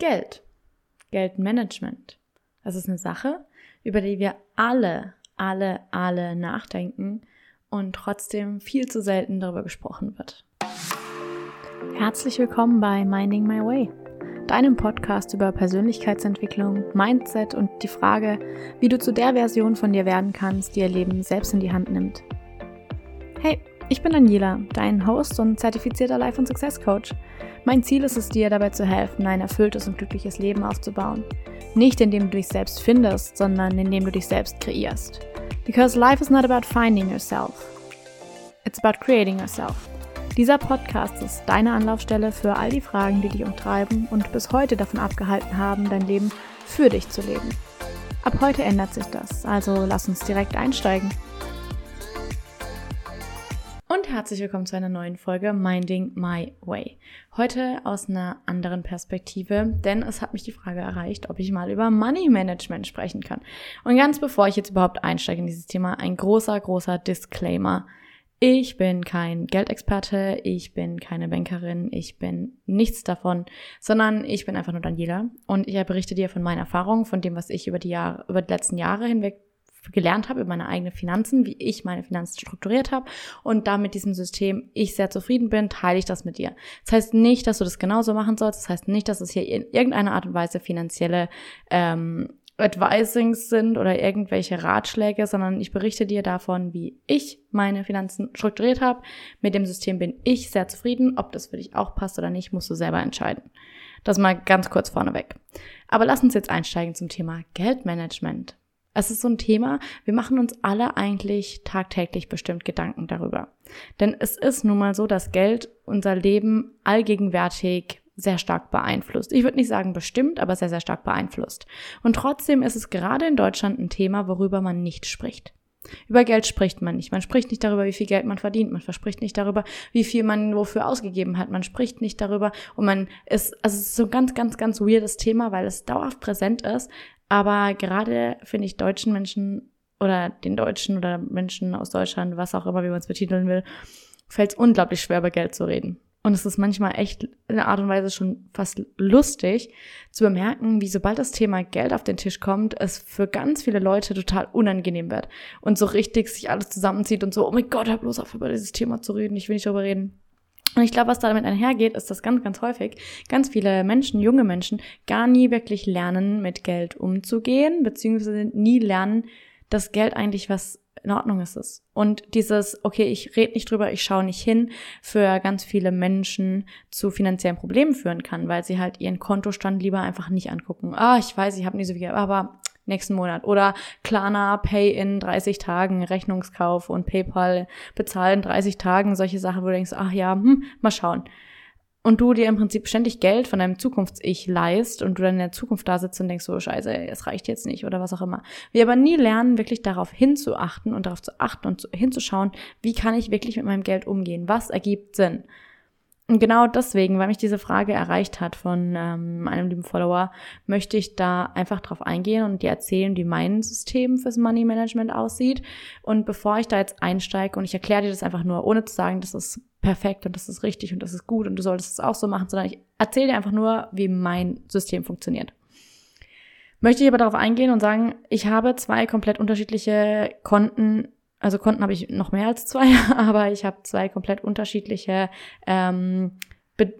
Geld. Geldmanagement. Das ist eine Sache, über die wir alle, alle, alle nachdenken und trotzdem viel zu selten darüber gesprochen wird. Herzlich willkommen bei Minding My Way, deinem Podcast über Persönlichkeitsentwicklung, Mindset und die Frage, wie du zu der Version von dir werden kannst, die ihr Leben selbst in die Hand nimmt. Hey, ich bin Daniela, dein Host und zertifizierter Life- und Success Coach. Mein Ziel ist es, dir dabei zu helfen, ein erfülltes und glückliches Leben aufzubauen. Nicht indem du dich selbst findest, sondern indem du dich selbst kreierst. Because life is not about finding yourself. It's about creating yourself. Dieser Podcast ist deine Anlaufstelle für all die Fragen, die dich umtreiben und bis heute davon abgehalten haben, dein Leben für dich zu leben. Ab heute ändert sich das, also lass uns direkt einsteigen herzlich willkommen zu einer neuen Folge Minding My Way. Heute aus einer anderen Perspektive, denn es hat mich die Frage erreicht, ob ich mal über Money Management sprechen kann. Und ganz bevor ich jetzt überhaupt einsteige in dieses Thema, ein großer, großer Disclaimer. Ich bin kein Geldexperte, ich bin keine Bankerin, ich bin nichts davon, sondern ich bin einfach nur Daniela und ich berichte dir von meinen Erfahrungen, von dem, was ich über die Jahre, über die letzten Jahre hinweg gelernt habe über meine eigenen Finanzen, wie ich meine Finanzen strukturiert habe und da mit diesem System ich sehr zufrieden bin, teile ich das mit dir. Das heißt nicht, dass du das genauso machen sollst. Das heißt nicht, dass es hier in irgendeiner Art und Weise finanzielle ähm, Advisings sind oder irgendwelche Ratschläge, sondern ich berichte dir davon, wie ich meine Finanzen strukturiert habe. Mit dem System bin ich sehr zufrieden. Ob das für dich auch passt oder nicht, musst du selber entscheiden. Das mal ganz kurz vorneweg. Aber lass uns jetzt einsteigen zum Thema Geldmanagement. Es ist so ein Thema, wir machen uns alle eigentlich tagtäglich bestimmt Gedanken darüber. Denn es ist nun mal so, dass Geld unser Leben allgegenwärtig sehr stark beeinflusst. Ich würde nicht sagen bestimmt, aber sehr, sehr stark beeinflusst. Und trotzdem ist es gerade in Deutschland ein Thema, worüber man nicht spricht. Über Geld spricht man nicht. Man spricht nicht darüber, wie viel Geld man verdient. Man verspricht nicht darüber, wie viel man wofür ausgegeben hat. Man spricht nicht darüber und man ist, also es ist so ein ganz, ganz, ganz weirdes Thema, weil es dauerhaft präsent ist, aber gerade finde ich deutschen Menschen oder den Deutschen oder Menschen aus Deutschland, was auch immer, wie man es betiteln will, fällt es unglaublich schwer, über Geld zu reden. Und es ist manchmal echt in einer Art und Weise schon fast lustig zu bemerken, wie sobald das Thema Geld auf den Tisch kommt, es für ganz viele Leute total unangenehm wird und so richtig sich alles zusammenzieht und so, oh mein Gott, hör bloß auf, über dieses Thema zu reden, ich will nicht darüber reden. Und ich glaube, was damit einhergeht, ist, dass ganz, ganz häufig ganz viele Menschen, junge Menschen, gar nie wirklich lernen, mit Geld umzugehen, beziehungsweise nie lernen, dass Geld eigentlich was in Ordnung ist Und dieses, okay, ich rede nicht drüber, ich schaue nicht hin, für ganz viele Menschen zu finanziellen Problemen führen kann, weil sie halt ihren Kontostand lieber einfach nicht angucken. Ah, ich weiß, ich habe nie so viel, aber nächsten Monat. Oder Klarna, Pay in 30 Tagen, Rechnungskauf und PayPal bezahlen 30 Tagen, solche Sachen, wo du denkst, ach ja, hm, mal schauen. Und du dir im Prinzip ständig Geld von deinem Zukunfts-Ich leist und du dann in der Zukunft da sitzt und denkst, so scheiße, es reicht jetzt nicht oder was auch immer. Wir aber nie lernen, wirklich darauf hinzuachten und darauf zu achten und hinzuschauen, wie kann ich wirklich mit meinem Geld umgehen? Was ergibt Sinn? Und genau deswegen, weil mich diese Frage erreicht hat von ähm, einem lieben Follower, möchte ich da einfach drauf eingehen und dir erzählen, wie mein System fürs Money Management aussieht. Und bevor ich da jetzt einsteige und ich erkläre dir das einfach nur, ohne zu sagen, das ist perfekt und das ist richtig und das ist gut und du solltest es auch so machen, sondern ich erzähle dir einfach nur, wie mein System funktioniert. Möchte ich aber darauf eingehen und sagen, ich habe zwei komplett unterschiedliche Konten also Konten habe ich noch mehr als zwei, aber ich habe zwei komplett unterschiedliche ähm,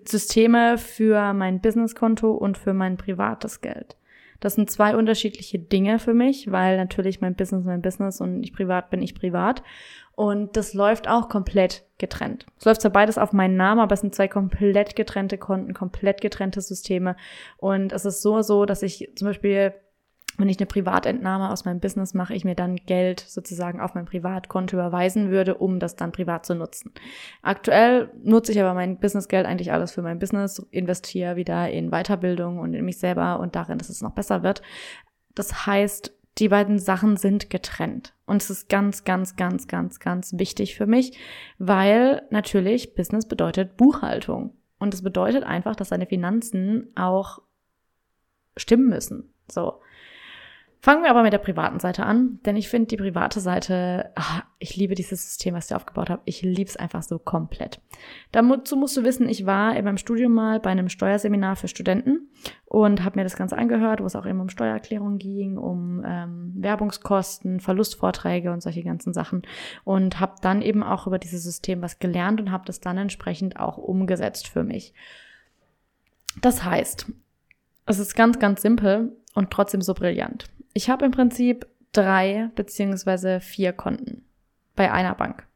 Systeme für mein Businesskonto und für mein privates Geld. Das sind zwei unterschiedliche Dinge für mich, weil natürlich mein Business mein Business und ich privat bin ich privat. Und das läuft auch komplett getrennt. Es läuft zwar beides auf meinen Namen, aber es sind zwei komplett getrennte Konten, komplett getrennte Systeme. Und es ist so so, dass ich zum Beispiel wenn ich eine Privatentnahme aus meinem Business mache, ich mir dann Geld sozusagen auf mein Privatkonto überweisen würde, um das dann privat zu nutzen. Aktuell nutze ich aber mein Businessgeld eigentlich alles für mein Business, investiere wieder in Weiterbildung und in mich selber und darin, dass es noch besser wird. Das heißt, die beiden Sachen sind getrennt. Und es ist ganz, ganz, ganz, ganz, ganz wichtig für mich, weil natürlich Business bedeutet Buchhaltung. Und es bedeutet einfach, dass deine Finanzen auch stimmen müssen. So. Fangen wir aber mit der privaten Seite an, denn ich finde die private Seite, ach, ich liebe dieses System, was ich aufgebaut habe. Ich liebe es einfach so komplett. Dazu musst du wissen, ich war in meinem Studium mal bei einem Steuerseminar für Studenten und habe mir das Ganze angehört, wo es auch eben um Steuererklärung ging, um ähm, Werbungskosten, Verlustvorträge und solche ganzen Sachen und habe dann eben auch über dieses System was gelernt und habe das dann entsprechend auch umgesetzt für mich. Das heißt, es ist ganz, ganz simpel und trotzdem so brillant. Ich habe im Prinzip drei beziehungsweise vier Konten bei einer Bank.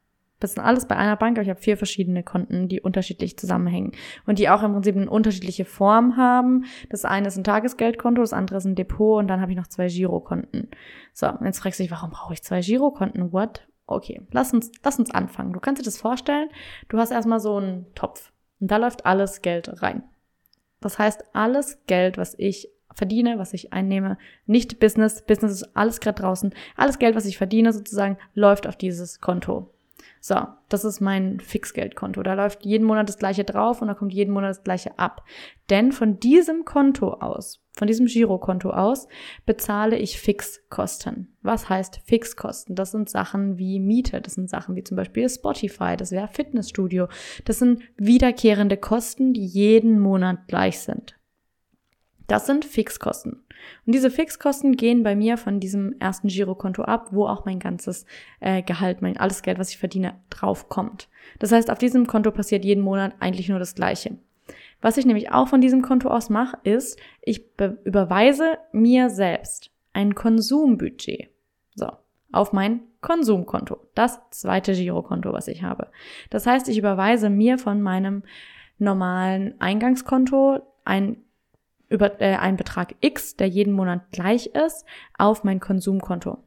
Das sind alles bei einer Bank, aber ich habe vier verschiedene Konten, die unterschiedlich zusammenhängen und die auch im Prinzip eine unterschiedliche Form haben. Das eine ist ein Tagesgeldkonto, das andere ist ein Depot und dann habe ich noch zwei Girokonten. So, jetzt fragst du dich, warum brauche ich zwei Girokonten? What? Okay, lass uns, lass uns anfangen. Du kannst dir das vorstellen, du hast erstmal so einen Topf und da läuft alles Geld rein. Das heißt, alles Geld, was ich verdiene, was ich einnehme, nicht Business. Business ist alles gerade draußen. Alles Geld, was ich verdiene, sozusagen, läuft auf dieses Konto. So, das ist mein Fixgeldkonto. Da läuft jeden Monat das gleiche drauf und da kommt jeden Monat das gleiche ab. Denn von diesem Konto aus, von diesem Girokonto aus, bezahle ich Fixkosten. Was heißt Fixkosten? Das sind Sachen wie Miete, das sind Sachen wie zum Beispiel Spotify, das wäre Fitnessstudio. Das sind wiederkehrende Kosten, die jeden Monat gleich sind. Das sind Fixkosten. Und diese Fixkosten gehen bei mir von diesem ersten Girokonto ab, wo auch mein ganzes äh, Gehalt, mein alles Geld, was ich verdiene, draufkommt. Das heißt, auf diesem Konto passiert jeden Monat eigentlich nur das Gleiche. Was ich nämlich auch von diesem Konto aus mache, ist, ich überweise mir selbst ein Konsumbudget. So, auf mein Konsumkonto. Das zweite Girokonto, was ich habe. Das heißt, ich überweise mir von meinem normalen Eingangskonto ein über äh, einen Betrag X, der jeden Monat gleich ist, auf mein Konsumkonto.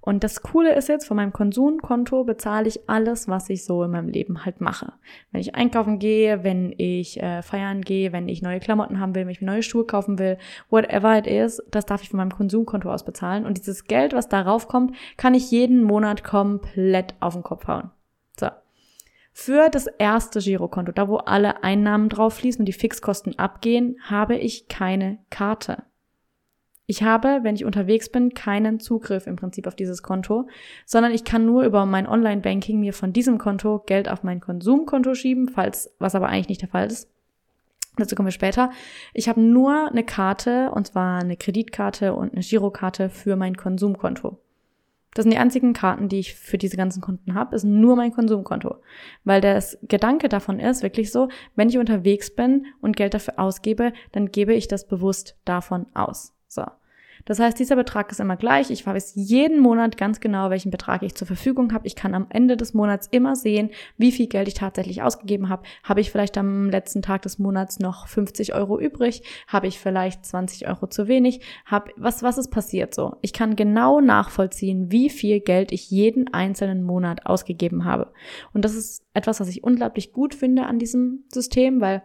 Und das Coole ist jetzt, von meinem Konsumkonto bezahle ich alles, was ich so in meinem Leben halt mache. Wenn ich einkaufen gehe, wenn ich äh, feiern gehe, wenn ich neue Klamotten haben will, wenn ich mir neue Schuhe kaufen will, whatever it is, das darf ich von meinem Konsumkonto aus bezahlen. Und dieses Geld, was darauf kommt, kann ich jeden Monat komplett auf den Kopf hauen. Für das erste Girokonto, da wo alle Einnahmen drauf fließen und die Fixkosten abgehen, habe ich keine Karte. Ich habe, wenn ich unterwegs bin, keinen Zugriff im Prinzip auf dieses Konto, sondern ich kann nur über mein Online-Banking mir von diesem Konto Geld auf mein Konsumkonto schieben, falls, was aber eigentlich nicht der Fall ist. Dazu kommen wir später. Ich habe nur eine Karte, und zwar eine Kreditkarte und eine Girokarte für mein Konsumkonto. Das sind die einzigen Karten, die ich für diese ganzen Konten habe, ist nur mein Konsumkonto. Weil das Gedanke davon ist wirklich so, wenn ich unterwegs bin und Geld dafür ausgebe, dann gebe ich das bewusst davon aus. So. Das heißt, dieser Betrag ist immer gleich. Ich weiß jeden Monat ganz genau, welchen Betrag ich zur Verfügung habe. Ich kann am Ende des Monats immer sehen, wie viel Geld ich tatsächlich ausgegeben habe. Habe ich vielleicht am letzten Tag des Monats noch 50 Euro übrig? Habe ich vielleicht 20 Euro zu wenig? Hab, was, was ist passiert so? Ich kann genau nachvollziehen, wie viel Geld ich jeden einzelnen Monat ausgegeben habe. Und das ist etwas, was ich unglaublich gut finde an diesem System, weil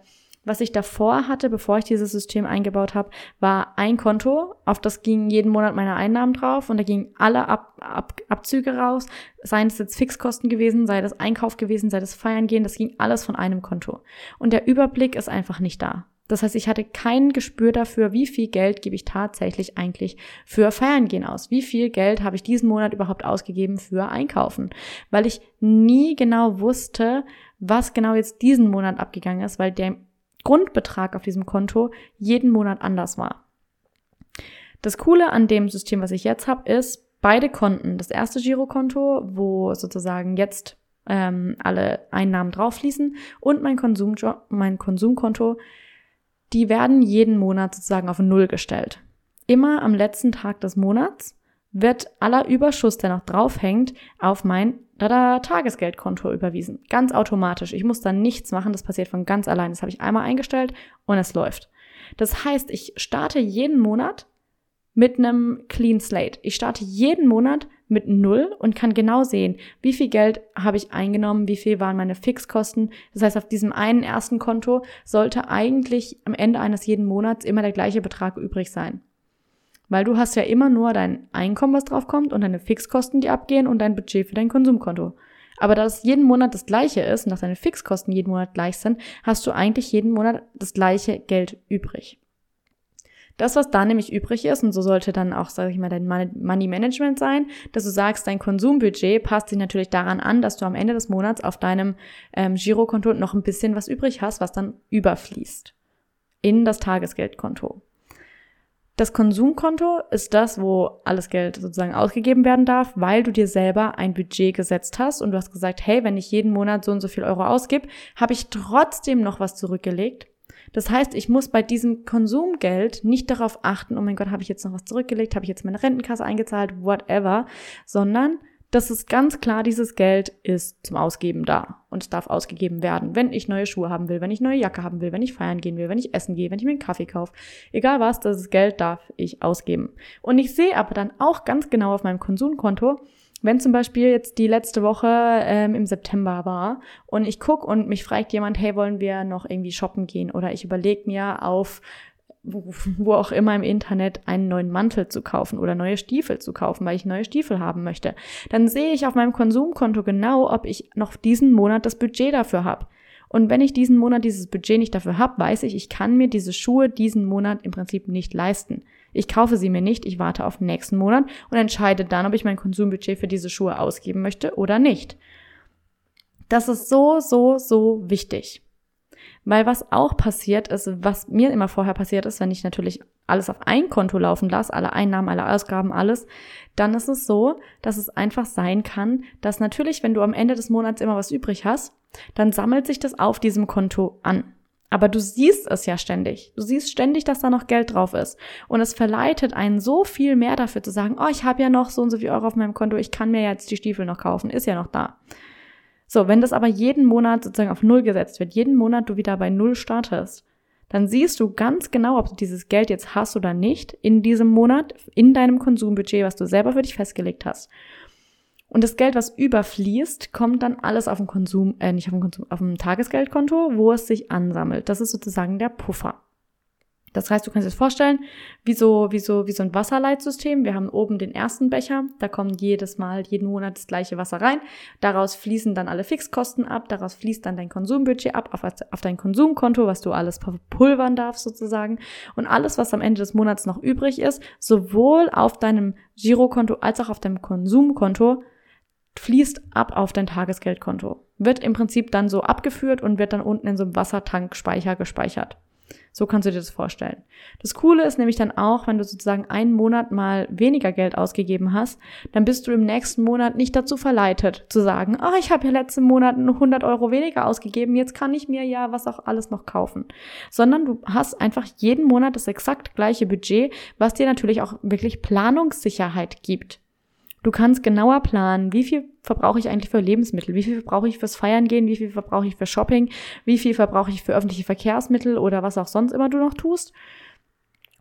was ich davor hatte, bevor ich dieses System eingebaut habe, war ein Konto, auf das gingen jeden Monat meine Einnahmen drauf und da gingen alle Ab Ab Abzüge raus, seien es jetzt Fixkosten gewesen, sei das Einkauf gewesen, sei das Feiern gehen, das ging alles von einem Konto. Und der Überblick ist einfach nicht da. Das heißt, ich hatte kein Gespür dafür, wie viel Geld gebe ich tatsächlich eigentlich für Feiern gehen aus. Wie viel Geld habe ich diesen Monat überhaupt ausgegeben für Einkaufen? Weil ich nie genau wusste, was genau jetzt diesen Monat abgegangen ist, weil der Grundbetrag auf diesem Konto jeden Monat anders war. Das Coole an dem System, was ich jetzt habe, ist, beide Konten, das erste Girokonto, wo sozusagen jetzt ähm, alle Einnahmen drauf fließen und mein, Konsum, mein Konsumkonto, die werden jeden Monat sozusagen auf Null gestellt. Immer am letzten Tag des Monats wird aller Überschuss, der noch draufhängt, auf mein Tagesgeldkonto überwiesen. Ganz automatisch. Ich muss da nichts machen, das passiert von ganz allein. Das habe ich einmal eingestellt und es läuft. Das heißt, ich starte jeden Monat mit einem Clean Slate. Ich starte jeden Monat mit Null und kann genau sehen, wie viel Geld habe ich eingenommen, wie viel waren meine Fixkosten. Das heißt, auf diesem einen ersten Konto sollte eigentlich am Ende eines jeden Monats immer der gleiche Betrag übrig sein. Weil du hast ja immer nur dein Einkommen, was drauf kommt und deine Fixkosten, die abgehen und dein Budget für dein Konsumkonto. Aber da es jeden Monat das gleiche ist und dass deine Fixkosten jeden Monat gleich sind, hast du eigentlich jeden Monat das gleiche Geld übrig. Das, was da nämlich übrig ist, und so sollte dann auch, sage ich mal, dein Money Management sein, dass du sagst, dein Konsumbudget passt sich natürlich daran an, dass du am Ende des Monats auf deinem ähm, Girokonto noch ein bisschen was übrig hast, was dann überfließt in das Tagesgeldkonto. Das Konsumkonto ist das, wo alles Geld sozusagen ausgegeben werden darf, weil du dir selber ein Budget gesetzt hast und du hast gesagt, hey, wenn ich jeden Monat so und so viel Euro ausgib, habe ich trotzdem noch was zurückgelegt. Das heißt, ich muss bei diesem Konsumgeld nicht darauf achten, oh mein Gott, habe ich jetzt noch was zurückgelegt, habe ich jetzt meine Rentenkasse eingezahlt, whatever, sondern das ist ganz klar, dieses Geld ist zum Ausgeben da und es darf ausgegeben werden, wenn ich neue Schuhe haben will, wenn ich neue Jacke haben will, wenn ich feiern gehen will, wenn ich essen gehe, wenn ich mir einen Kaffee kaufe. Egal was, das Geld darf ich ausgeben. Und ich sehe aber dann auch ganz genau auf meinem Konsumkonto, wenn zum Beispiel jetzt die letzte Woche ähm, im September war und ich guck und mich fragt jemand, hey, wollen wir noch irgendwie shoppen gehen? Oder ich überlege mir auf wo auch immer im Internet einen neuen Mantel zu kaufen oder neue Stiefel zu kaufen, weil ich neue Stiefel haben möchte, dann sehe ich auf meinem Konsumkonto genau, ob ich noch diesen Monat das Budget dafür habe. Und wenn ich diesen Monat dieses Budget nicht dafür habe, weiß ich, ich kann mir diese Schuhe diesen Monat im Prinzip nicht leisten. Ich kaufe sie mir nicht, ich warte auf den nächsten Monat und entscheide dann, ob ich mein Konsumbudget für diese Schuhe ausgeben möchte oder nicht. Das ist so, so, so wichtig. Weil was auch passiert ist, was mir immer vorher passiert ist, wenn ich natürlich alles auf ein Konto laufen lasse, alle Einnahmen, alle Ausgaben, alles, dann ist es so, dass es einfach sein kann, dass natürlich, wenn du am Ende des Monats immer was übrig hast, dann sammelt sich das auf diesem Konto an. Aber du siehst es ja ständig. Du siehst ständig, dass da noch Geld drauf ist. Und es verleitet einen so viel mehr dafür zu sagen, oh, ich habe ja noch so und so viel Euro auf meinem Konto, ich kann mir jetzt die Stiefel noch kaufen, ist ja noch da. So, wenn das aber jeden Monat sozusagen auf Null gesetzt wird, jeden Monat du wieder bei Null startest, dann siehst du ganz genau, ob du dieses Geld jetzt hast oder nicht in diesem Monat, in deinem Konsumbudget, was du selber für dich festgelegt hast. Und das Geld, was überfließt, kommt dann alles auf dem Konsum, äh, nicht auf dem Konsum, auf dem Tagesgeldkonto, wo es sich ansammelt. Das ist sozusagen der Puffer. Das heißt, du kannst dir das vorstellen, wie so, wie so, wie so ein Wasserleitsystem. Wir haben oben den ersten Becher, da kommt jedes Mal, jeden Monat das gleiche Wasser rein. Daraus fließen dann alle Fixkosten ab, daraus fließt dann dein Konsumbudget ab, auf, auf dein Konsumkonto, was du alles pulvern darfst sozusagen. Und alles, was am Ende des Monats noch übrig ist, sowohl auf deinem Girokonto als auch auf deinem Konsumkonto, fließt ab auf dein Tagesgeldkonto. Wird im Prinzip dann so abgeführt und wird dann unten in so einem Wassertankspeicher gespeichert. So kannst du dir das vorstellen. Das Coole ist nämlich dann auch, wenn du sozusagen einen Monat mal weniger Geld ausgegeben hast, dann bist du im nächsten Monat nicht dazu verleitet zu sagen, oh, ich habe ja letzten Monat 100 Euro weniger ausgegeben, jetzt kann ich mir ja was auch alles noch kaufen. Sondern du hast einfach jeden Monat das exakt gleiche Budget, was dir natürlich auch wirklich Planungssicherheit gibt. Du kannst genauer planen, wie viel verbrauche ich eigentlich für Lebensmittel, wie viel verbrauche ich fürs Feiern gehen, wie viel verbrauche ich für Shopping, wie viel verbrauche ich für öffentliche Verkehrsmittel oder was auch sonst immer du noch tust.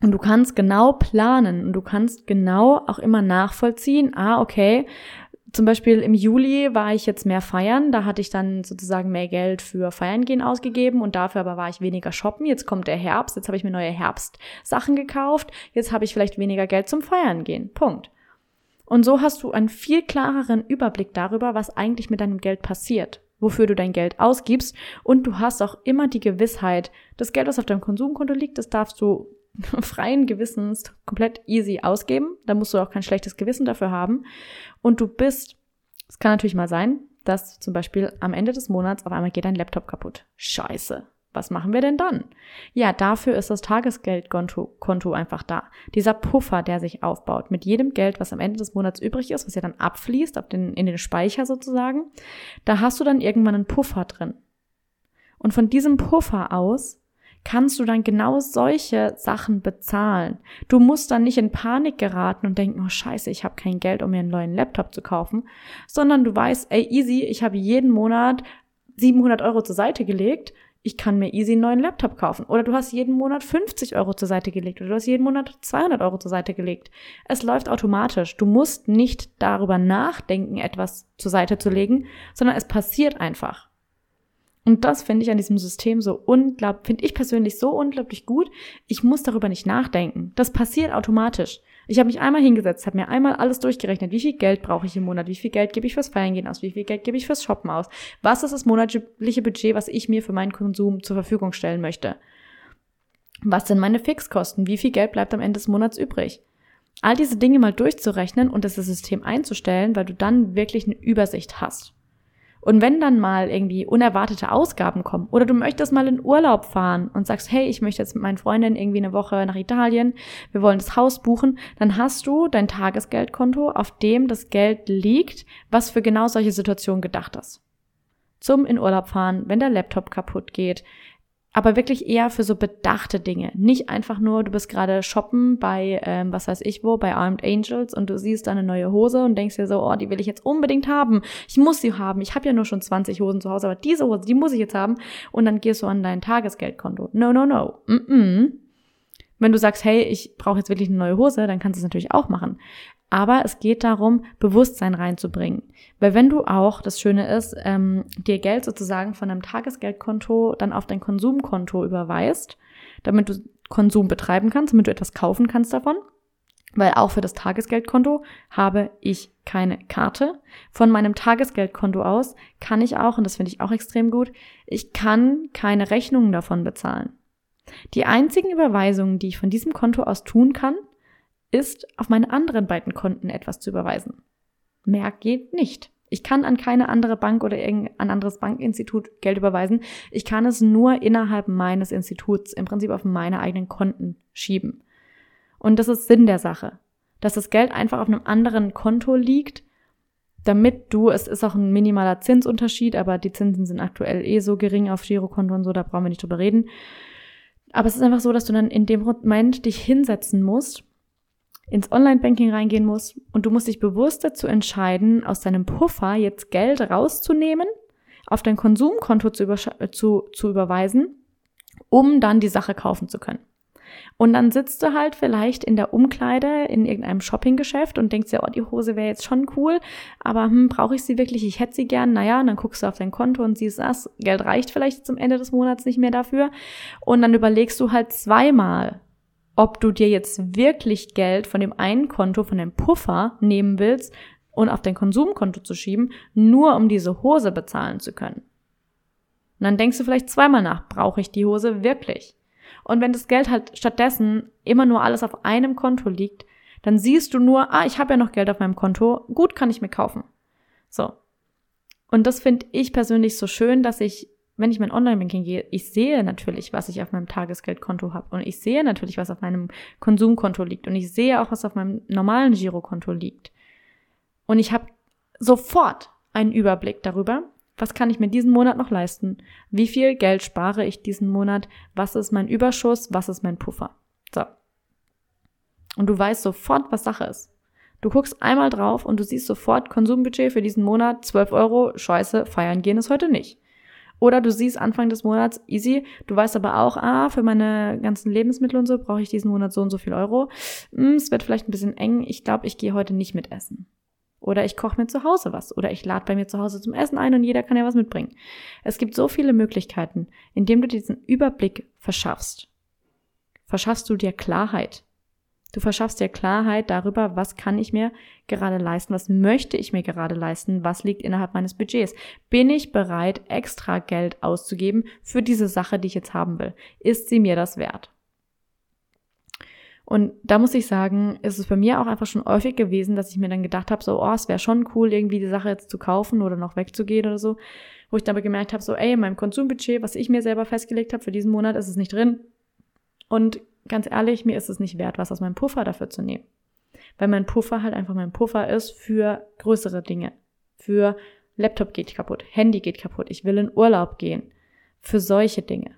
Und du kannst genau planen und du kannst genau auch immer nachvollziehen, ah, okay, zum Beispiel im Juli war ich jetzt mehr feiern, da hatte ich dann sozusagen mehr Geld für Feiern gehen ausgegeben und dafür aber war ich weniger shoppen. Jetzt kommt der Herbst, jetzt habe ich mir neue Herbstsachen gekauft, jetzt habe ich vielleicht weniger Geld zum Feiern gehen. Punkt. Und so hast du einen viel klareren Überblick darüber, was eigentlich mit deinem Geld passiert, wofür du dein Geld ausgibst und du hast auch immer die Gewissheit, das Geld, was auf deinem Konsumkonto liegt, das darfst du freien Gewissens komplett easy ausgeben. Da musst du auch kein schlechtes Gewissen dafür haben. Und du bist, es kann natürlich mal sein, dass zum Beispiel am Ende des Monats auf einmal geht dein Laptop kaputt. Scheiße. Was machen wir denn dann? Ja, dafür ist das Tagesgeldkonto Konto einfach da. Dieser Puffer, der sich aufbaut mit jedem Geld, was am Ende des Monats übrig ist, was ja dann abfließt auf den, in den Speicher sozusagen, da hast du dann irgendwann einen Puffer drin. Und von diesem Puffer aus kannst du dann genau solche Sachen bezahlen. Du musst dann nicht in Panik geraten und denken, oh scheiße, ich habe kein Geld, um mir einen neuen Laptop zu kaufen, sondern du weißt, ey, easy, ich habe jeden Monat 700 Euro zur Seite gelegt, ich kann mir easy einen neuen Laptop kaufen. Oder du hast jeden Monat 50 Euro zur Seite gelegt oder du hast jeden Monat 200 Euro zur Seite gelegt. Es läuft automatisch. Du musst nicht darüber nachdenken, etwas zur Seite zu legen, sondern es passiert einfach. Und das finde ich an diesem System so unglaublich, finde ich persönlich so unglaublich gut. Ich muss darüber nicht nachdenken. Das passiert automatisch. Ich habe mich einmal hingesetzt, habe mir einmal alles durchgerechnet. Wie viel Geld brauche ich im Monat? Wie viel Geld gebe ich fürs Feiern gehen aus? Wie viel Geld gebe ich fürs Shoppen aus? Was ist das monatliche Budget, was ich mir für meinen Konsum zur Verfügung stellen möchte? Was sind meine Fixkosten? Wie viel Geld bleibt am Ende des Monats übrig? All diese Dinge mal durchzurechnen und das System einzustellen, weil du dann wirklich eine Übersicht hast. Und wenn dann mal irgendwie unerwartete Ausgaben kommen oder du möchtest mal in Urlaub fahren und sagst, hey, ich möchte jetzt mit meinen Freundinnen irgendwie eine Woche nach Italien, wir wollen das Haus buchen, dann hast du dein Tagesgeldkonto, auf dem das Geld liegt, was für genau solche Situationen gedacht ist. Zum in Urlaub fahren, wenn der Laptop kaputt geht, aber wirklich eher für so bedachte Dinge. Nicht einfach nur, du bist gerade shoppen bei, ähm, was weiß ich wo, bei Armed Angels und du siehst da eine neue Hose und denkst dir so, oh, die will ich jetzt unbedingt haben. Ich muss sie haben. Ich habe ja nur schon 20 Hosen zu Hause, aber diese Hose, die muss ich jetzt haben. Und dann gehst du an dein Tagesgeldkonto. No, no, no. Mm -mm. Wenn du sagst, hey, ich brauche jetzt wirklich eine neue Hose, dann kannst du es natürlich auch machen. Aber es geht darum, Bewusstsein reinzubringen. Weil wenn du auch, das Schöne ist, ähm, dir Geld sozusagen von deinem Tagesgeldkonto dann auf dein Konsumkonto überweist, damit du Konsum betreiben kannst, damit du etwas kaufen kannst davon. Weil auch für das Tagesgeldkonto habe ich keine Karte. Von meinem Tagesgeldkonto aus kann ich auch, und das finde ich auch extrem gut, ich kann keine Rechnungen davon bezahlen. Die einzigen Überweisungen, die ich von diesem Konto aus tun kann, ist, auf meine anderen beiden Konten etwas zu überweisen. Mehr geht nicht. Ich kann an keine andere Bank oder irgendein anderes Bankinstitut Geld überweisen. Ich kann es nur innerhalb meines Instituts, im Prinzip auf meine eigenen Konten schieben. Und das ist Sinn der Sache. Dass das Geld einfach auf einem anderen Konto liegt, damit du, es ist auch ein minimaler Zinsunterschied, aber die Zinsen sind aktuell eh so gering auf Girokonto und so, da brauchen wir nicht drüber reden. Aber es ist einfach so, dass du dann in dem Moment dich hinsetzen musst ins Online-Banking reingehen muss und du musst dich bewusst dazu entscheiden, aus deinem Puffer jetzt Geld rauszunehmen, auf dein Konsumkonto zu, zu, zu überweisen, um dann die Sache kaufen zu können. Und dann sitzt du halt vielleicht in der Umkleide in irgendeinem Shoppinggeschäft und denkst dir, oh, die Hose wäre jetzt schon cool, aber hm, brauche ich sie wirklich? Ich hätte sie gern. Naja, und dann guckst du auf dein Konto und siehst, das Geld reicht vielleicht zum Ende des Monats nicht mehr dafür. Und dann überlegst du halt zweimal, ob du dir jetzt wirklich Geld von dem einen Konto, von dem Puffer nehmen willst und auf dein Konsumkonto zu schieben, nur um diese Hose bezahlen zu können. Und dann denkst du vielleicht zweimal nach, brauche ich die Hose wirklich? Und wenn das Geld halt stattdessen immer nur alles auf einem Konto liegt, dann siehst du nur, ah, ich habe ja noch Geld auf meinem Konto, gut kann ich mir kaufen. So. Und das finde ich persönlich so schön, dass ich wenn ich mein Online-Banking gehe, ich sehe natürlich, was ich auf meinem Tagesgeldkonto habe und ich sehe natürlich, was auf meinem Konsumkonto liegt und ich sehe auch, was auf meinem normalen Girokonto liegt. Und ich habe sofort einen Überblick darüber, was kann ich mir diesen Monat noch leisten? Wie viel Geld spare ich diesen Monat? Was ist mein Überschuss? Was ist mein Puffer? So. Und du weißt sofort, was Sache ist. Du guckst einmal drauf und du siehst sofort Konsumbudget für diesen Monat 12 Euro. Scheiße, feiern gehen ist heute nicht. Oder du siehst Anfang des Monats easy, du weißt aber auch, ah, für meine ganzen Lebensmittel und so brauche ich diesen Monat so und so viel Euro. Hm, es wird vielleicht ein bisschen eng. Ich glaube, ich gehe heute nicht mit essen. Oder ich koche mir zu Hause was. Oder ich lade bei mir zu Hause zum Essen ein und jeder kann ja was mitbringen. Es gibt so viele Möglichkeiten, indem du diesen Überblick verschaffst. Verschaffst du dir Klarheit. Du verschaffst dir Klarheit darüber, was kann ich mir gerade leisten, was möchte ich mir gerade leisten, was liegt innerhalb meines Budgets. Bin ich bereit, extra Geld auszugeben für diese Sache, die ich jetzt haben will? Ist sie mir das wert? Und da muss ich sagen, ist es bei mir auch einfach schon häufig gewesen, dass ich mir dann gedacht habe, so, oh, es wäre schon cool, irgendwie die Sache jetzt zu kaufen oder noch wegzugehen oder so. Wo ich dann aber gemerkt habe, so, ey, in meinem Konsumbudget, was ich mir selber festgelegt habe für diesen Monat, ist es nicht drin. Und ganz ehrlich, mir ist es nicht wert, was aus meinem Puffer dafür zu nehmen. Weil mein Puffer halt einfach mein Puffer ist für größere Dinge. Für Laptop geht kaputt, Handy geht kaputt, ich will in Urlaub gehen. Für solche Dinge.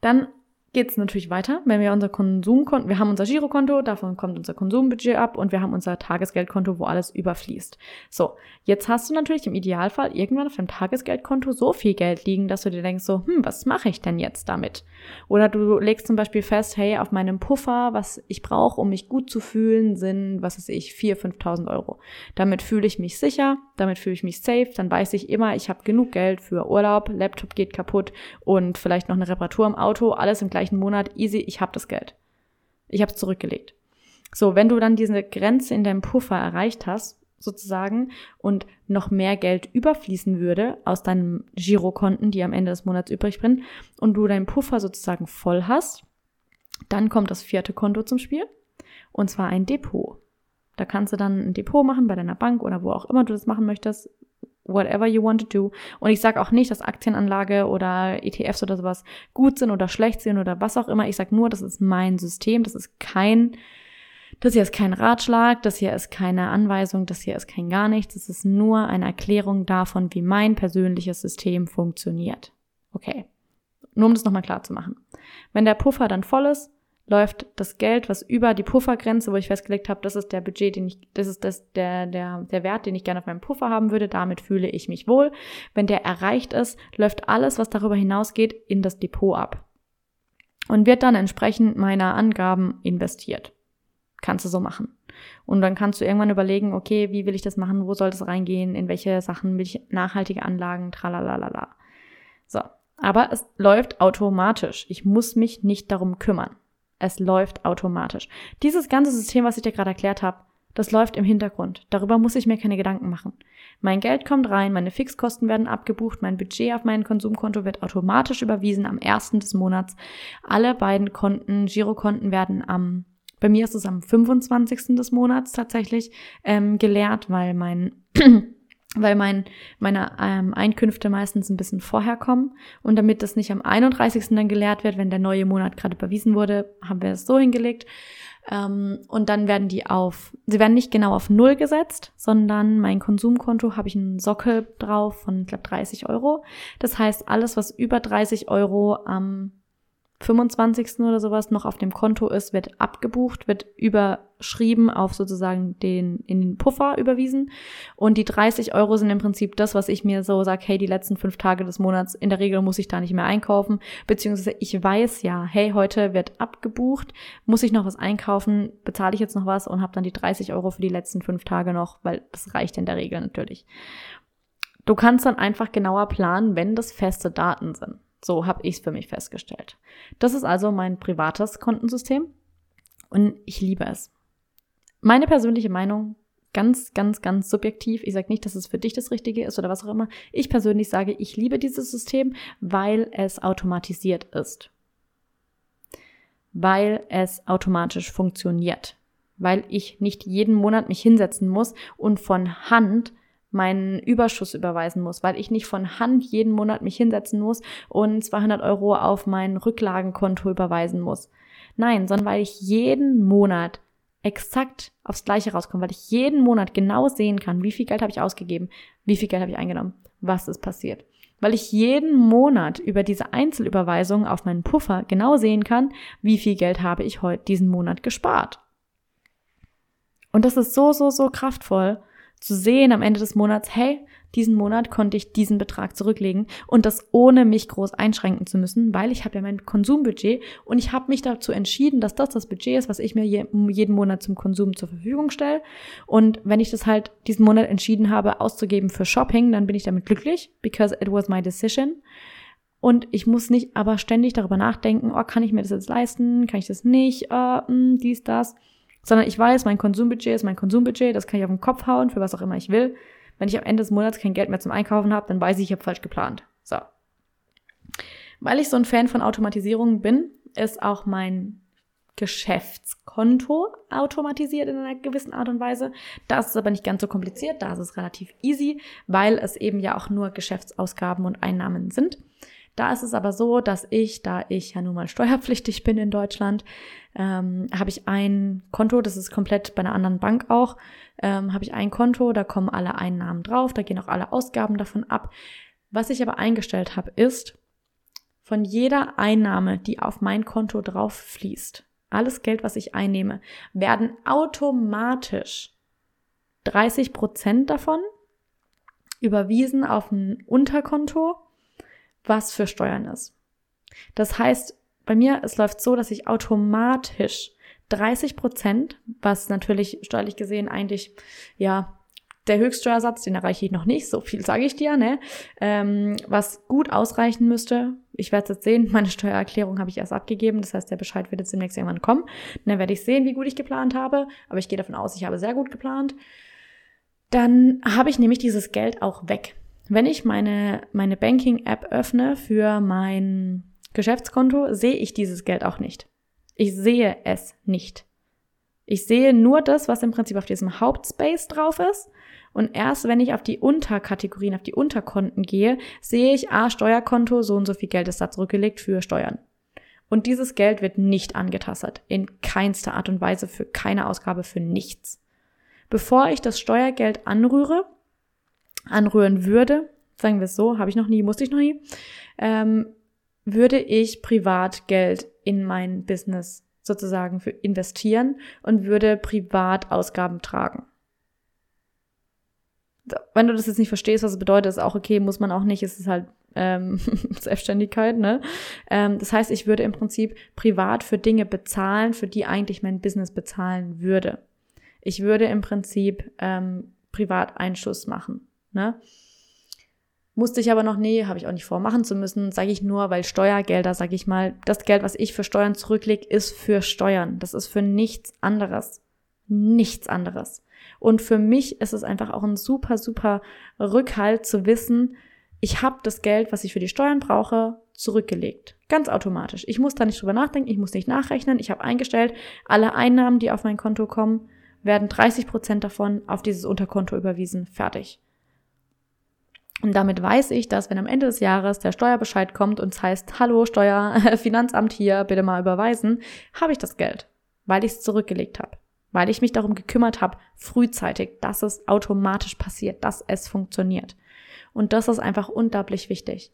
Dann geht es natürlich weiter, wenn wir unser Konsumkonto, wir haben unser Girokonto, davon kommt unser Konsumbudget ab und wir haben unser Tagesgeldkonto, wo alles überfließt. So, jetzt hast du natürlich im Idealfall irgendwann auf deinem Tagesgeldkonto so viel Geld liegen, dass du dir denkst so, hm, was mache ich denn jetzt damit? Oder du legst zum Beispiel fest, hey, auf meinem Puffer, was ich brauche, um mich gut zu fühlen, sind, was weiß ich, 4.000, 5.000 Euro. Damit fühle ich mich sicher, damit fühle ich mich safe, dann weiß ich immer, ich habe genug Geld für Urlaub, Laptop geht kaputt und vielleicht noch eine Reparatur im Auto, alles im gleichen Monat, easy, ich habe das Geld. Ich habe es zurückgelegt. So, wenn du dann diese Grenze in deinem Puffer erreicht hast, sozusagen und noch mehr Geld überfließen würde aus deinem Girokonten, die am Ende des Monats übrig sind und du deinen Puffer sozusagen voll hast, dann kommt das vierte Konto zum Spiel und zwar ein Depot. Da kannst du dann ein Depot machen bei deiner Bank oder wo auch immer du das machen möchtest. Whatever you want to do. Und ich sage auch nicht, dass Aktienanlage oder ETFs oder sowas gut sind oder schlecht sind oder was auch immer. Ich sage nur, das ist mein System. Das ist kein, das hier ist kein Ratschlag, das hier ist keine Anweisung, das hier ist kein gar nichts. Das ist nur eine Erklärung davon, wie mein persönliches System funktioniert. Okay. Nur um das nochmal klar zu machen. Wenn der Puffer dann voll ist, läuft das Geld, was über die Puffergrenze, wo ich festgelegt habe, das ist der Budget, den ich, das ist das, der, der, der Wert, den ich gerne auf meinem Puffer haben würde, damit fühle ich mich wohl. Wenn der erreicht ist, läuft alles, was darüber hinausgeht, in das Depot ab. Und wird dann entsprechend meiner Angaben investiert. Kannst du so machen. Und dann kannst du irgendwann überlegen, okay, wie will ich das machen, wo soll das reingehen, in welche Sachen will ich nachhaltige Anlagen, tralalala. So. Aber es läuft automatisch. Ich muss mich nicht darum kümmern. Es läuft automatisch. Dieses ganze System, was ich dir gerade erklärt habe, das läuft im Hintergrund. Darüber muss ich mir keine Gedanken machen. Mein Geld kommt rein, meine Fixkosten werden abgebucht, mein Budget auf mein Konsumkonto wird automatisch überwiesen am ersten des Monats. Alle beiden Konten, Girokonten werden am, bei mir ist es am 25. des Monats tatsächlich ähm, geleert, weil mein weil mein, meine ähm, Einkünfte meistens ein bisschen vorher kommen. Und damit das nicht am 31. dann geleert wird, wenn der neue Monat gerade überwiesen wurde, haben wir es so hingelegt. Ähm, und dann werden die auf, sie werden nicht genau auf Null gesetzt, sondern mein Konsumkonto habe ich einen Sockel drauf von, ich glaube, 30 Euro. Das heißt, alles, was über 30 Euro am 25. oder sowas noch auf dem Konto ist, wird abgebucht, wird überschrieben auf sozusagen den, in den Puffer überwiesen. Und die 30 Euro sind im Prinzip das, was ich mir so sage, hey, die letzten fünf Tage des Monats, in der Regel muss ich da nicht mehr einkaufen. Beziehungsweise ich weiß ja, hey, heute wird abgebucht, muss ich noch was einkaufen, bezahle ich jetzt noch was und habe dann die 30 Euro für die letzten fünf Tage noch, weil das reicht in der Regel natürlich. Du kannst dann einfach genauer planen, wenn das feste Daten sind. So habe ich es für mich festgestellt. Das ist also mein privates Kontensystem und ich liebe es. Meine persönliche Meinung, ganz, ganz, ganz subjektiv, ich sage nicht, dass es für dich das Richtige ist oder was auch immer. Ich persönlich sage, ich liebe dieses System, weil es automatisiert ist. Weil es automatisch funktioniert. Weil ich nicht jeden Monat mich hinsetzen muss und von Hand meinen Überschuss überweisen muss, weil ich nicht von Hand jeden Monat mich hinsetzen muss und 200 Euro auf mein Rücklagenkonto überweisen muss. Nein, sondern weil ich jeden Monat exakt aufs Gleiche rauskomme, weil ich jeden Monat genau sehen kann, wie viel Geld habe ich ausgegeben, wie viel Geld habe ich eingenommen, was ist passiert. Weil ich jeden Monat über diese Einzelüberweisung auf meinen Puffer genau sehen kann, wie viel Geld habe ich heute diesen Monat gespart. Und das ist so, so, so kraftvoll zu sehen am Ende des Monats, hey, diesen Monat konnte ich diesen Betrag zurücklegen und das ohne mich groß einschränken zu müssen, weil ich habe ja mein Konsumbudget und ich habe mich dazu entschieden, dass das das Budget ist, was ich mir je, jeden Monat zum Konsum zur Verfügung stelle. Und wenn ich das halt diesen Monat entschieden habe, auszugeben für Shopping, dann bin ich damit glücklich, because it was my decision. Und ich muss nicht aber ständig darüber nachdenken, oh, kann ich mir das jetzt leisten, kann ich das nicht, äh, mh, hm, dies, das sondern ich weiß, mein Konsumbudget ist mein Konsumbudget, das kann ich auf den Kopf hauen, für was auch immer ich will. Wenn ich am Ende des Monats kein Geld mehr zum Einkaufen habe, dann weiß ich, ich habe falsch geplant. So. Weil ich so ein Fan von Automatisierung bin, ist auch mein Geschäftskonto automatisiert in einer gewissen Art und Weise. Das ist aber nicht ganz so kompliziert, da ist es relativ easy, weil es eben ja auch nur Geschäftsausgaben und Einnahmen sind. Da ist es aber so, dass ich, da ich ja nun mal steuerpflichtig bin in Deutschland, ähm, habe ich ein Konto, das ist komplett bei einer anderen Bank auch, ähm, habe ich ein Konto, da kommen alle Einnahmen drauf, da gehen auch alle Ausgaben davon ab. Was ich aber eingestellt habe, ist, von jeder Einnahme, die auf mein Konto drauf fließt, alles Geld, was ich einnehme, werden automatisch 30 Prozent davon überwiesen auf ein Unterkonto was für Steuern ist. Das heißt, bei mir, es läuft so, dass ich automatisch 30 Prozent, was natürlich steuerlich gesehen eigentlich, ja, der Höchststeuersatz, den erreiche ich noch nicht, so viel sage ich dir, ne? Ähm, was gut ausreichen müsste. Ich werde es jetzt sehen, meine Steuererklärung habe ich erst abgegeben, das heißt, der Bescheid wird jetzt demnächst irgendwann kommen. dann werde ich sehen, wie gut ich geplant habe, aber ich gehe davon aus, ich habe sehr gut geplant. dann habe ich nämlich dieses Geld auch weg. Wenn ich meine, meine Banking-App öffne für mein Geschäftskonto, sehe ich dieses Geld auch nicht. Ich sehe es nicht. Ich sehe nur das, was im Prinzip auf diesem Hauptspace drauf ist. Und erst wenn ich auf die Unterkategorien, auf die Unterkonten gehe, sehe ich, ah, Steuerkonto, so und so viel Geld ist da zurückgelegt für Steuern. Und dieses Geld wird nicht angetastet. In keinster Art und Weise für keine Ausgabe, für nichts. Bevor ich das Steuergeld anrühre, anrühren würde, sagen wir es so, habe ich noch nie, musste ich noch nie, ähm, würde ich privat Geld in mein Business sozusagen für investieren und würde Privatausgaben tragen. Wenn du das jetzt nicht verstehst, was es bedeutet, ist auch okay, muss man auch nicht, es ist halt ähm, Selbstständigkeit, ne? Ähm, das heißt, ich würde im Prinzip privat für Dinge bezahlen, für die eigentlich mein Business bezahlen würde. Ich würde im Prinzip ähm, Privateinschuss machen, ne? Musste ich aber noch nie, habe ich auch nicht vor, machen zu müssen, sage ich nur, weil Steuergelder, sage ich mal, das Geld, was ich für Steuern zurücklege, ist für Steuern. Das ist für nichts anderes. Nichts anderes. Und für mich ist es einfach auch ein super, super Rückhalt zu wissen, ich habe das Geld, was ich für die Steuern brauche, zurückgelegt. Ganz automatisch. Ich muss da nicht drüber nachdenken, ich muss nicht nachrechnen. Ich habe eingestellt, alle Einnahmen, die auf mein Konto kommen, werden 30 Prozent davon auf dieses Unterkonto überwiesen. Fertig. Und damit weiß ich, dass wenn am Ende des Jahres der Steuerbescheid kommt und es heißt, hallo Steuer, Finanzamt hier, bitte mal überweisen, habe ich das Geld, weil ich es zurückgelegt habe. Weil ich mich darum gekümmert habe, frühzeitig, dass es automatisch passiert, dass es funktioniert. Und das ist einfach unglaublich wichtig.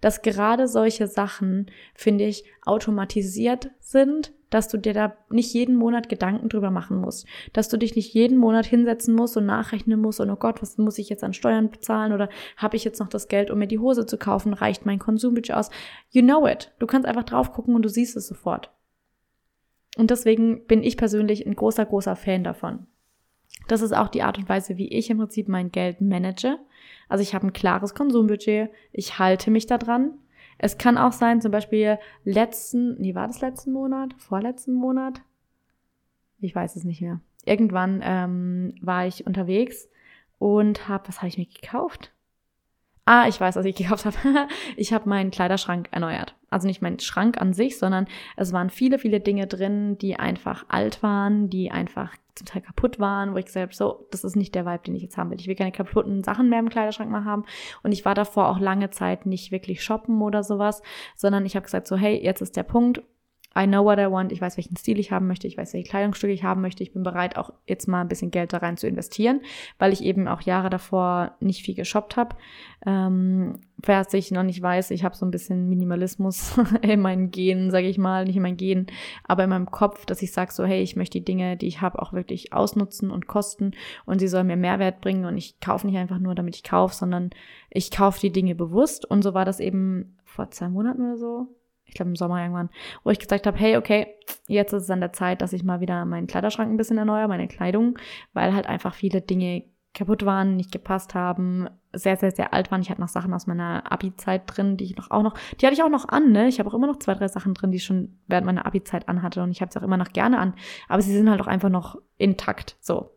Dass gerade solche Sachen, finde ich, automatisiert sind, dass du dir da nicht jeden Monat Gedanken drüber machen musst, dass du dich nicht jeden Monat hinsetzen musst und nachrechnen musst und oh Gott, was muss ich jetzt an Steuern bezahlen oder habe ich jetzt noch das Geld, um mir die Hose zu kaufen, reicht mein Konsumbudget aus? You know it. Du kannst einfach drauf gucken und du siehst es sofort. Und deswegen bin ich persönlich ein großer, großer Fan davon. Das ist auch die Art und Weise, wie ich im Prinzip mein Geld manage. Also ich habe ein klares Konsumbudget, ich halte mich da dran es kann auch sein, zum Beispiel letzten, nee, war das letzten Monat? Vorletzten Monat? Ich weiß es nicht mehr. Irgendwann ähm, war ich unterwegs und habe, was habe ich mir gekauft? Ah, ich weiß, was ich gekauft habe. ich habe meinen Kleiderschrank erneuert. Also nicht meinen Schrank an sich, sondern es waren viele, viele Dinge drin, die einfach alt waren, die einfach zum Teil kaputt waren, wo ich gesagt habe, so, das ist nicht der Vibe, den ich jetzt haben will. Ich will keine kaputten Sachen mehr im Kleiderschrank mal haben. Und ich war davor auch lange Zeit nicht wirklich shoppen oder sowas, sondern ich habe gesagt, so, hey, jetzt ist der Punkt, I know what I want, ich weiß, welchen Stil ich haben möchte, ich weiß, welche Kleidungsstücke ich haben möchte, ich bin bereit, auch jetzt mal ein bisschen Geld da rein zu investieren, weil ich eben auch Jahre davor nicht viel geshoppt habe. Ähm, wer sich noch nicht weiß, ich habe so ein bisschen Minimalismus in meinen Genen, sage ich mal, nicht in meinen Genen, aber in meinem Kopf, dass ich sage so, hey, ich möchte die Dinge, die ich habe, auch wirklich ausnutzen und kosten und sie sollen mir Mehrwert bringen und ich kaufe nicht einfach nur, damit ich kaufe, sondern ich kaufe die Dinge bewusst und so war das eben vor zwei Monaten oder so, ich glaube im Sommer irgendwann, wo ich gesagt habe, hey, okay, jetzt ist es an der Zeit, dass ich mal wieder meinen Kleiderschrank ein bisschen erneuere, meine Kleidung, weil halt einfach viele Dinge kaputt waren, nicht gepasst haben, sehr, sehr, sehr alt waren. Ich hatte noch Sachen aus meiner Abi-Zeit drin, die ich noch auch noch, die hatte ich auch noch an, ne? Ich habe auch immer noch zwei, drei Sachen drin, die ich schon während meiner Abi-Zeit anhatte und ich habe sie auch immer noch gerne an. Aber sie sind halt auch einfach noch intakt, so.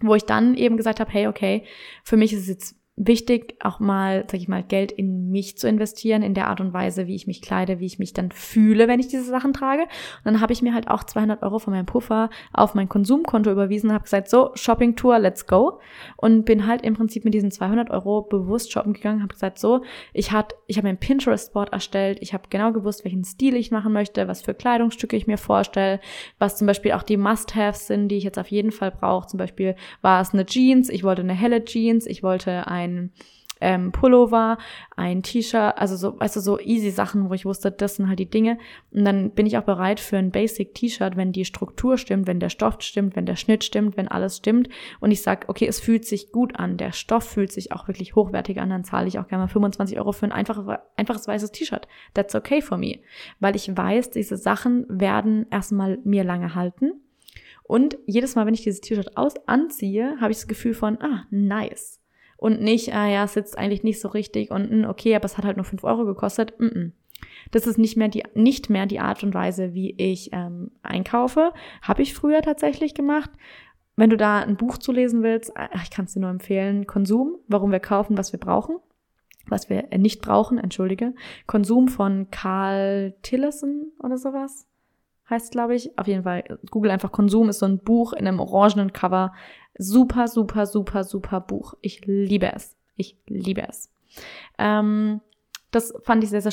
Wo ich dann eben gesagt habe, hey, okay, für mich ist es jetzt wichtig, auch mal, sag ich mal, Geld in mich zu investieren, in der Art und Weise, wie ich mich kleide, wie ich mich dann fühle, wenn ich diese Sachen trage. Und dann habe ich mir halt auch 200 Euro von meinem Puffer auf mein Konsumkonto überwiesen, habe gesagt, so, Shopping-Tour, let's go. Und bin halt im Prinzip mit diesen 200 Euro bewusst shoppen gegangen, habe gesagt, so, ich hat, ich habe mir Pinterest-Board erstellt, ich habe genau gewusst, welchen Stil ich machen möchte, was für Kleidungsstücke ich mir vorstelle, was zum Beispiel auch die Must-Haves sind, die ich jetzt auf jeden Fall brauche. Zum Beispiel war es eine Jeans, ich wollte eine helle Jeans, ich wollte ein ein ähm, Pullover, ein T-Shirt, also so, weißt du, so easy Sachen, wo ich wusste, das sind halt die Dinge. Und dann bin ich auch bereit für ein Basic T-Shirt, wenn die Struktur stimmt, wenn der Stoff stimmt, wenn der Schnitt stimmt, wenn alles stimmt. Und ich sag, okay, es fühlt sich gut an, der Stoff fühlt sich auch wirklich hochwertig an, dann zahle ich auch gerne mal 25 Euro für ein einfaches, einfaches weißes T-Shirt. That's okay for me. Weil ich weiß, diese Sachen werden erstmal mir lange halten. Und jedes Mal, wenn ich dieses T-Shirt aus anziehe, habe ich das Gefühl von, ah, nice und nicht, ah ja, es sitzt eigentlich nicht so richtig und hm, okay, aber es hat halt nur fünf Euro gekostet. Mm -mm. Das ist nicht mehr die, nicht mehr die Art und Weise, wie ich ähm, einkaufe. Habe ich früher tatsächlich gemacht. wenn du da ein Buch zu lesen willst, äh, ich kann es dir nur empfehlen, Konsum, warum wir kaufen, was wir brauchen, was wir äh, nicht brauchen, entschuldige. Konsum von Carl Tillison oder sowas heißt, glaube ich. Auf jeden Fall, Google einfach Konsum ist so ein Buch in einem orangenen Cover. Super, super, super, super Buch. Ich liebe es. Ich liebe es. Ähm, das fand ich sehr, sehr,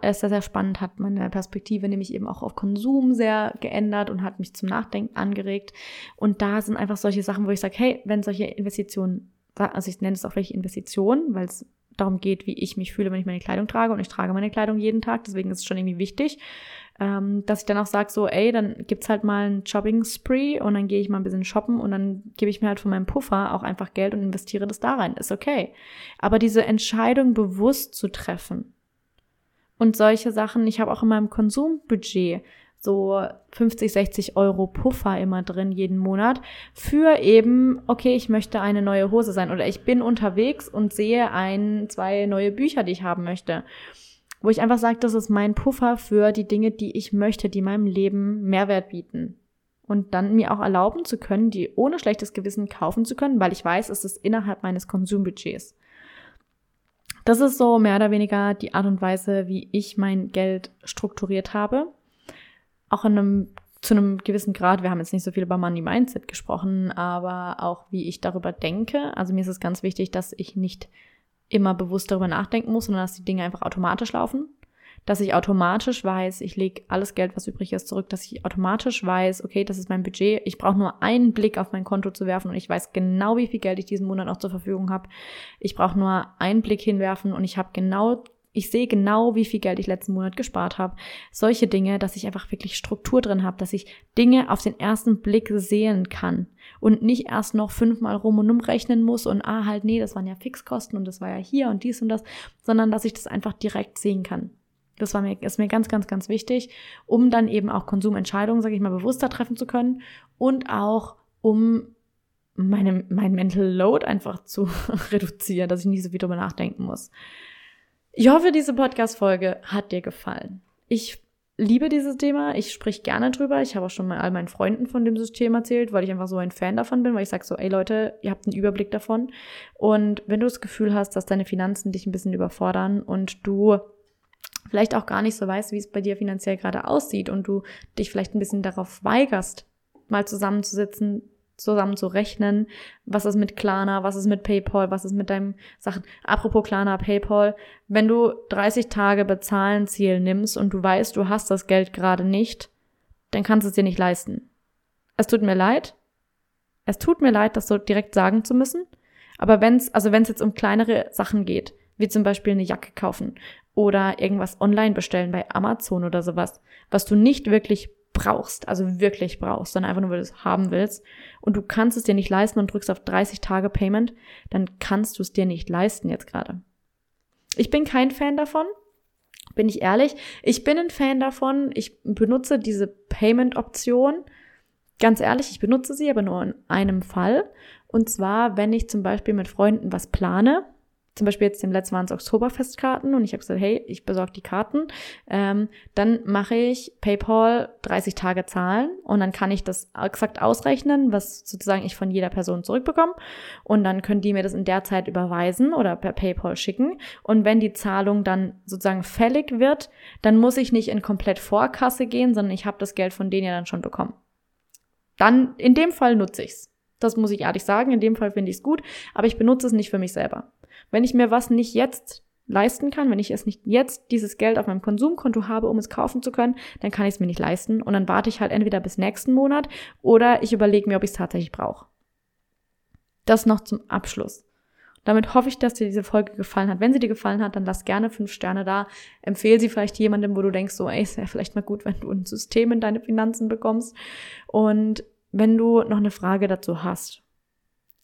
äh, sehr, sehr spannend, hat meine Perspektive nämlich eben auch auf Konsum sehr geändert und hat mich zum Nachdenken angeregt. Und da sind einfach solche Sachen, wo ich sage, hey, wenn solche Investitionen, also ich nenne es auch welche Investitionen, weil es darum geht, wie ich mich fühle, wenn ich meine Kleidung trage und ich trage meine Kleidung jeden Tag, deswegen ist es schon irgendwie wichtig, ähm, dass ich dann auch sage, so, ey, dann gibt's halt mal einen Shopping-Spree und dann gehe ich mal ein bisschen shoppen und dann gebe ich mir halt von meinem Puffer auch einfach Geld und investiere das da rein. Ist okay. Aber diese Entscheidung bewusst zu treffen und solche Sachen, ich habe auch in meinem Konsumbudget so 50, 60 Euro Puffer immer drin jeden Monat für eben, okay, ich möchte eine neue Hose sein oder ich bin unterwegs und sehe ein, zwei neue Bücher, die ich haben möchte wo ich einfach sage, das ist mein Puffer für die Dinge, die ich möchte, die meinem Leben Mehrwert bieten. Und dann mir auch erlauben zu können, die ohne schlechtes Gewissen kaufen zu können, weil ich weiß, es ist innerhalb meines Konsumbudgets. Das ist so mehr oder weniger die Art und Weise, wie ich mein Geld strukturiert habe. Auch in einem, zu einem gewissen Grad, wir haben jetzt nicht so viel über Money Mindset gesprochen, aber auch wie ich darüber denke. Also mir ist es ganz wichtig, dass ich nicht immer bewusst darüber nachdenken muss, sondern dass die Dinge einfach automatisch laufen. Dass ich automatisch weiß, ich lege alles Geld, was übrig ist, zurück, dass ich automatisch weiß, okay, das ist mein Budget. Ich brauche nur einen Blick auf mein Konto zu werfen und ich weiß genau, wie viel Geld ich diesen Monat noch zur Verfügung habe. Ich brauche nur einen Blick hinwerfen und ich habe genau ich sehe genau, wie viel Geld ich letzten Monat gespart habe. Solche Dinge, dass ich einfach wirklich Struktur drin habe, dass ich Dinge auf den ersten Blick sehen kann und nicht erst noch fünfmal rum und umrechnen muss und ah, halt, nee, das waren ja Fixkosten und das war ja hier und dies und das, sondern dass ich das einfach direkt sehen kann. Das war mir, ist mir ganz, ganz, ganz wichtig, um dann eben auch Konsumentscheidungen, sage ich mal, bewusster treffen zu können und auch um meine, mein Mental Load einfach zu reduzieren, dass ich nicht so viel drüber nachdenken muss. Ich hoffe, diese Podcast-Folge hat dir gefallen. Ich liebe dieses Thema. Ich sprich gerne drüber. Ich habe auch schon mal all meinen Freunden von dem System erzählt, weil ich einfach so ein Fan davon bin, weil ich sage so, ey Leute, ihr habt einen Überblick davon. Und wenn du das Gefühl hast, dass deine Finanzen dich ein bisschen überfordern und du vielleicht auch gar nicht so weißt, wie es bei dir finanziell gerade aussieht und du dich vielleicht ein bisschen darauf weigerst, mal zusammenzusitzen, zusammen zu rechnen. Was ist mit Klarna? Was ist mit PayPal? Was ist mit deinem Sachen? Apropos Klarna, PayPal. Wenn du 30 Tage bezahlen Ziel nimmst und du weißt, du hast das Geld gerade nicht, dann kannst du es dir nicht leisten. Es tut mir leid. Es tut mir leid, das so direkt sagen zu müssen. Aber wenn es, also wenn es jetzt um kleinere Sachen geht, wie zum Beispiel eine Jacke kaufen oder irgendwas online bestellen bei Amazon oder sowas, was du nicht wirklich brauchst, also wirklich brauchst, sondern einfach nur, weil du es haben willst und du kannst es dir nicht leisten und drückst auf 30 Tage Payment, dann kannst du es dir nicht leisten jetzt gerade. Ich bin kein Fan davon, bin ich ehrlich. Ich bin ein Fan davon, ich benutze diese Payment-Option. Ganz ehrlich, ich benutze sie aber nur in einem Fall. Und zwar, wenn ich zum Beispiel mit Freunden was plane zum Beispiel jetzt dem letzten waren es Oktoberfestkarten und ich habe gesagt, hey, ich besorge die Karten, ähm, dann mache ich PayPal 30 Tage zahlen und dann kann ich das exakt ausrechnen, was sozusagen ich von jeder Person zurückbekomme und dann können die mir das in der Zeit überweisen oder per PayPal schicken und wenn die Zahlung dann sozusagen fällig wird, dann muss ich nicht in komplett Vorkasse gehen, sondern ich habe das Geld von denen ja dann schon bekommen. Dann in dem Fall nutze ich's. Das muss ich ehrlich sagen. In dem Fall finde ich es gut, aber ich benutze es nicht für mich selber. Wenn ich mir was nicht jetzt leisten kann, wenn ich es nicht jetzt dieses Geld auf meinem Konsumkonto habe, um es kaufen zu können, dann kann ich es mir nicht leisten und dann warte ich halt entweder bis nächsten Monat oder ich überlege mir, ob ich es tatsächlich brauche. Das noch zum Abschluss. Damit hoffe ich, dass dir diese Folge gefallen hat. Wenn sie dir gefallen hat, dann lass gerne fünf Sterne da. Empfehle sie vielleicht jemandem, wo du denkst, so, ey, es wäre vielleicht mal gut, wenn du ein System in deine Finanzen bekommst. Und wenn du noch eine Frage dazu hast,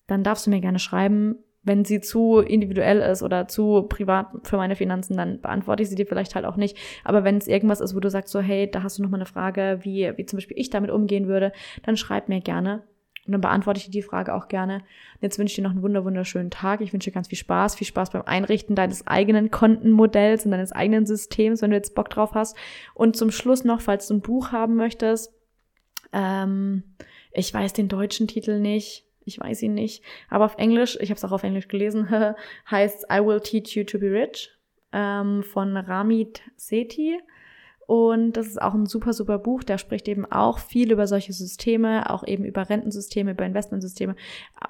dann darfst du mir gerne schreiben wenn sie zu individuell ist oder zu privat für meine Finanzen, dann beantworte ich sie dir vielleicht halt auch nicht. Aber wenn es irgendwas ist, wo du sagst so, hey, da hast du noch mal eine Frage, wie, wie zum Beispiel ich damit umgehen würde, dann schreib mir gerne. Und dann beantworte ich dir die Frage auch gerne. Und jetzt wünsche ich dir noch einen wunder wunderschönen Tag. Ich wünsche dir ganz viel Spaß. Viel Spaß beim Einrichten deines eigenen Kontenmodells und deines eigenen Systems, wenn du jetzt Bock drauf hast. Und zum Schluss noch, falls du ein Buch haben möchtest, Ähm, ich weiß den deutschen Titel nicht. Ich weiß ihn nicht. Aber auf Englisch, ich habe es auch auf Englisch gelesen, heißt I Will Teach You to Be Rich ähm, von Ramit Sethi. Und das ist auch ein super, super Buch. Der spricht eben auch viel über solche Systeme, auch eben über Rentensysteme, über Investmentsysteme.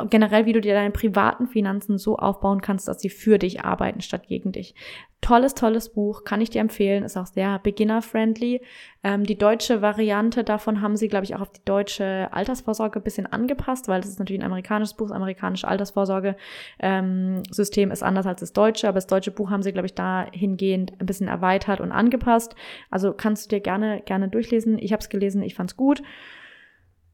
Generell, wie du dir deine privaten Finanzen so aufbauen kannst, dass sie für dich arbeiten statt gegen dich. Tolles, tolles Buch, kann ich dir empfehlen, ist auch sehr beginner-friendly. Ähm, die deutsche Variante davon haben sie, glaube ich, auch auf die deutsche Altersvorsorge ein bisschen angepasst, weil das ist natürlich ein amerikanisches Buch, das amerikanische Altersvorsorge-System ähm, ist anders als das deutsche, aber das deutsche Buch haben sie, glaube ich, dahingehend ein bisschen erweitert und angepasst. Also kannst du dir gerne, gerne durchlesen. Ich habe es gelesen, ich fand es gut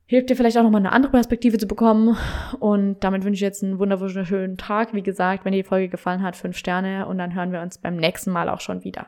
hilft dir vielleicht auch nochmal eine andere Perspektive zu bekommen. Und damit wünsche ich jetzt einen wunderschönen Tag. Wie gesagt, wenn dir die Folge gefallen hat, fünf Sterne und dann hören wir uns beim nächsten Mal auch schon wieder.